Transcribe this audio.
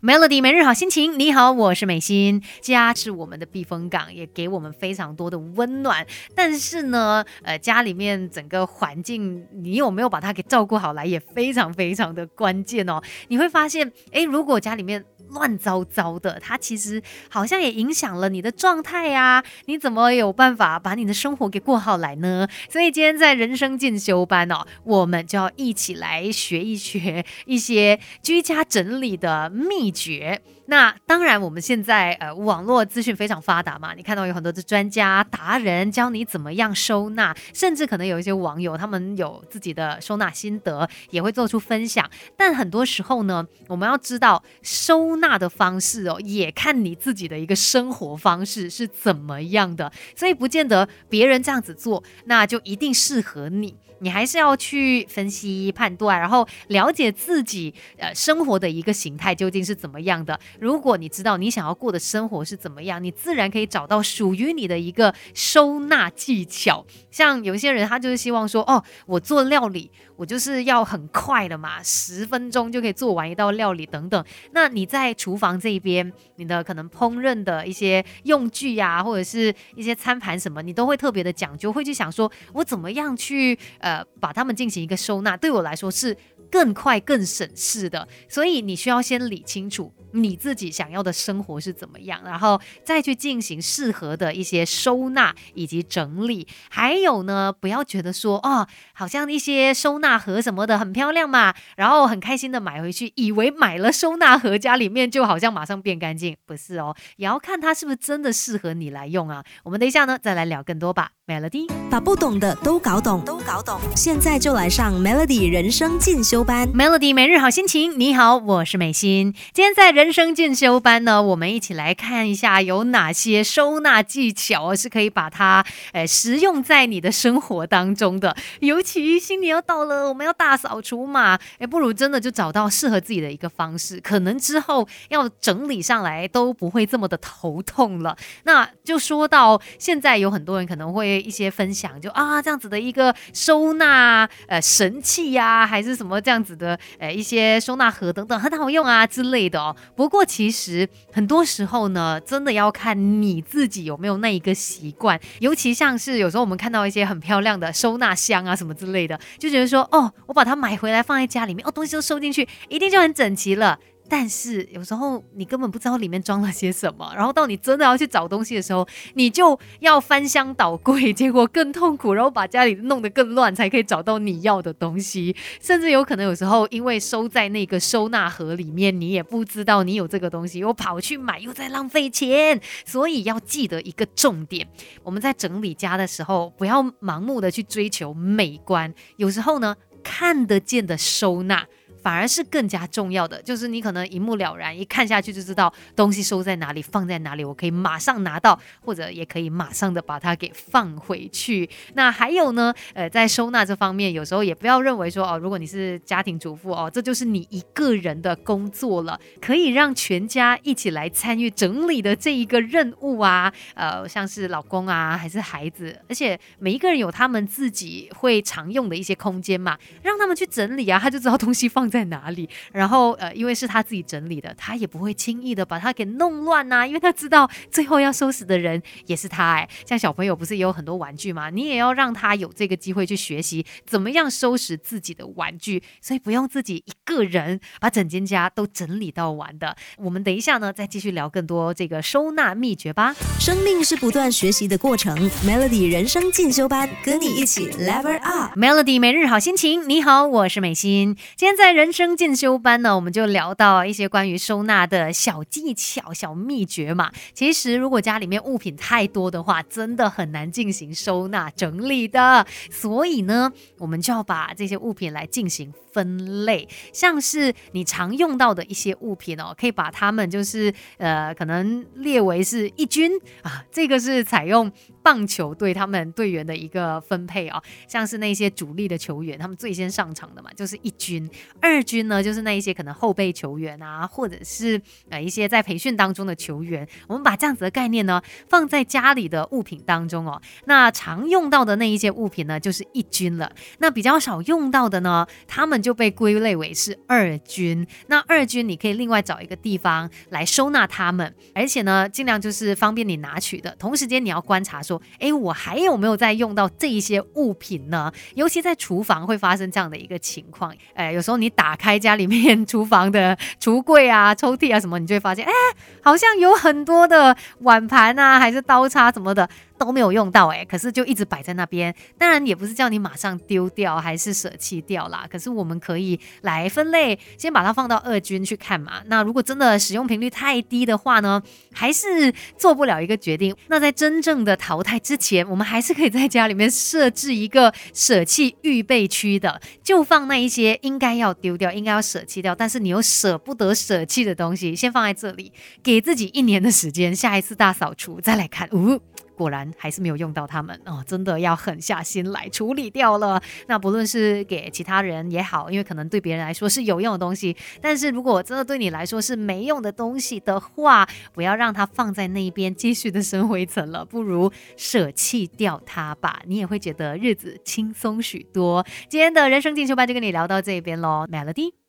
Melody 每日好心情，你好，我是美心。家是我们的避风港，也给我们非常多的温暖。但是呢，呃，家里面整个环境，你有没有把它给照顾好来，也非常非常的关键哦。你会发现，诶，如果家里面乱糟糟的，它其实好像也影响了你的状态呀。你怎么有办法把你的生活给过好来呢？所以今天在人生进修班哦，我们就要一起来学一学一些居家整理的秘。秘诀。那当然，我们现在呃网络资讯非常发达嘛，你看到有很多的专家达人教你怎么样收纳，甚至可能有一些网友他们有自己的收纳心得，也会做出分享。但很多时候呢，我们要知道收纳的方式哦，也看你自己的一个生活方式是怎么样的，所以不见得别人这样子做，那就一定适合你。你还是要去分析判断，然后了解自己呃生活的一个形态究竟是怎么样的。如果你知道你想要过的生活是怎么样，你自然可以找到属于你的一个收纳技巧。像有些人，他就是希望说，哦，我做料理，我就是要很快的嘛，十分钟就可以做完一道料理等等。那你在厨房这边，你的可能烹饪的一些用具呀，或者是一些餐盘什么，你都会特别的讲究，会去想说，我怎么样去呃把它们进行一个收纳，对我来说是。更快、更省事的，所以你需要先理清楚你自己想要的生活是怎么样，然后再去进行适合的一些收纳以及整理。还有呢，不要觉得说哦，好像一些收纳盒什么的很漂亮嘛，然后很开心的买回去，以为买了收纳盒家里面就好像马上变干净，不是哦，也要看它是不是真的适合你来用啊。我们等一下呢，再来聊更多吧。Melody 把不懂的都搞懂，都搞懂。现在就来上 Melody 人生进修班，Melody 每日好心情。你好，我是美心。今天在人生进修班呢，我们一起来看一下有哪些收纳技巧是可以把它诶实用在你的生活当中的。尤其新年要到了，我们要大扫除嘛，诶，不如真的就找到适合自己的一个方式，可能之后要整理上来都不会这么的头痛了。那就说到现在，有很多人可能会。一些分享就啊这样子的一个收纳呃神器呀，还是什么这样子的呃一些收纳盒等等很好用啊之类的哦。不过其实很多时候呢，真的要看你自己有没有那一个习惯。尤其像是有时候我们看到一些很漂亮的收纳箱啊什么之类的，就觉得说哦，我把它买回来放在家里面，哦东西都收进去，一定就很整齐了。但是有时候你根本不知道里面装了些什么，然后到你真的要去找东西的时候，你就要翻箱倒柜，结果更痛苦，然后把家里弄得更乱，才可以找到你要的东西。甚至有可能有时候因为收在那个收纳盒里面，你也不知道你有这个东西，又跑去买，又在浪费钱。所以要记得一个重点：我们在整理家的时候，不要盲目的去追求美观，有时候呢，看得见的收纳。反而是更加重要的，就是你可能一目了然，一看下去就知道东西收在哪里，放在哪里，我可以马上拿到，或者也可以马上的把它给放回去。那还有呢，呃，在收纳这方面，有时候也不要认为说哦，如果你是家庭主妇哦，这就是你一个人的工作了，可以让全家一起来参与整理的这一个任务啊，呃，像是老公啊，还是孩子，而且每一个人有他们自己会常用的一些空间嘛，让他们去整理啊，他就知道东西放。在哪里？然后呃，因为是他自己整理的，他也不会轻易的把它给弄乱呐，因为他知道最后要收拾的人也是他哎。像小朋友不是也有很多玩具吗？你也要让他有这个机会去学习怎么样收拾自己的玩具，所以不用自己一个人把整间家都整理到完的。我们等一下呢，再继续聊更多这个收纳秘诀吧。生命是不断学习的过程，Melody 人生进修班跟你一起 Level Up。Melody 每日好心情，你好，我是美心，今天在。人生进修班呢，我们就聊到一些关于收纳的小技巧、小秘诀嘛。其实，如果家里面物品太多的话，真的很难进行收纳整理的。所以呢，我们就要把这些物品来进行分类，像是你常用到的一些物品哦，可以把它们就是呃，可能列为是一军啊。这个是采用棒球队他们队员的一个分配哦，像是那些主力的球员，他们最先上场的嘛，就是一军。二二军呢，就是那一些可能后备球员啊，或者是呃一些在培训当中的球员。我们把这样子的概念呢，放在家里的物品当中哦。那常用到的那一些物品呢，就是一军了。那比较少用到的呢，他们就被归类为是二军。那二军你可以另外找一个地方来收纳它们，而且呢，尽量就是方便你拿取的。同时间你要观察说，哎，我还有没有在用到这一些物品呢？尤其在厨房会发生这样的一个情况。哎，有时候你打开家里面厨房的 橱柜啊、抽屉啊什么，你就会发现，哎，好像有很多的碗盘啊，还是刀叉什么的。都没有用到哎，可是就一直摆在那边。当然也不是叫你马上丢掉，还是舍弃掉啦。可是我们可以来分类，先把它放到二军去看嘛。那如果真的使用频率太低的话呢，还是做不了一个决定。那在真正的淘汰之前，我们还是可以在家里面设置一个舍弃预备区的，就放那一些应该要丢掉、应该要舍弃掉，但是你又舍不得舍弃的东西，先放在这里，给自己一年的时间，下一次大扫除再来看。呜。果然还是没有用到它们哦，真的要狠下心来处理掉了。那不论是给其他人也好，因为可能对别人来说是有用的东西，但是如果真的对你来说是没用的东西的话，不要让它放在那边继续的生灰尘了，不如舍弃掉它吧，你也会觉得日子轻松许多。今天的人生进修班就跟你聊到这边喽，Melody。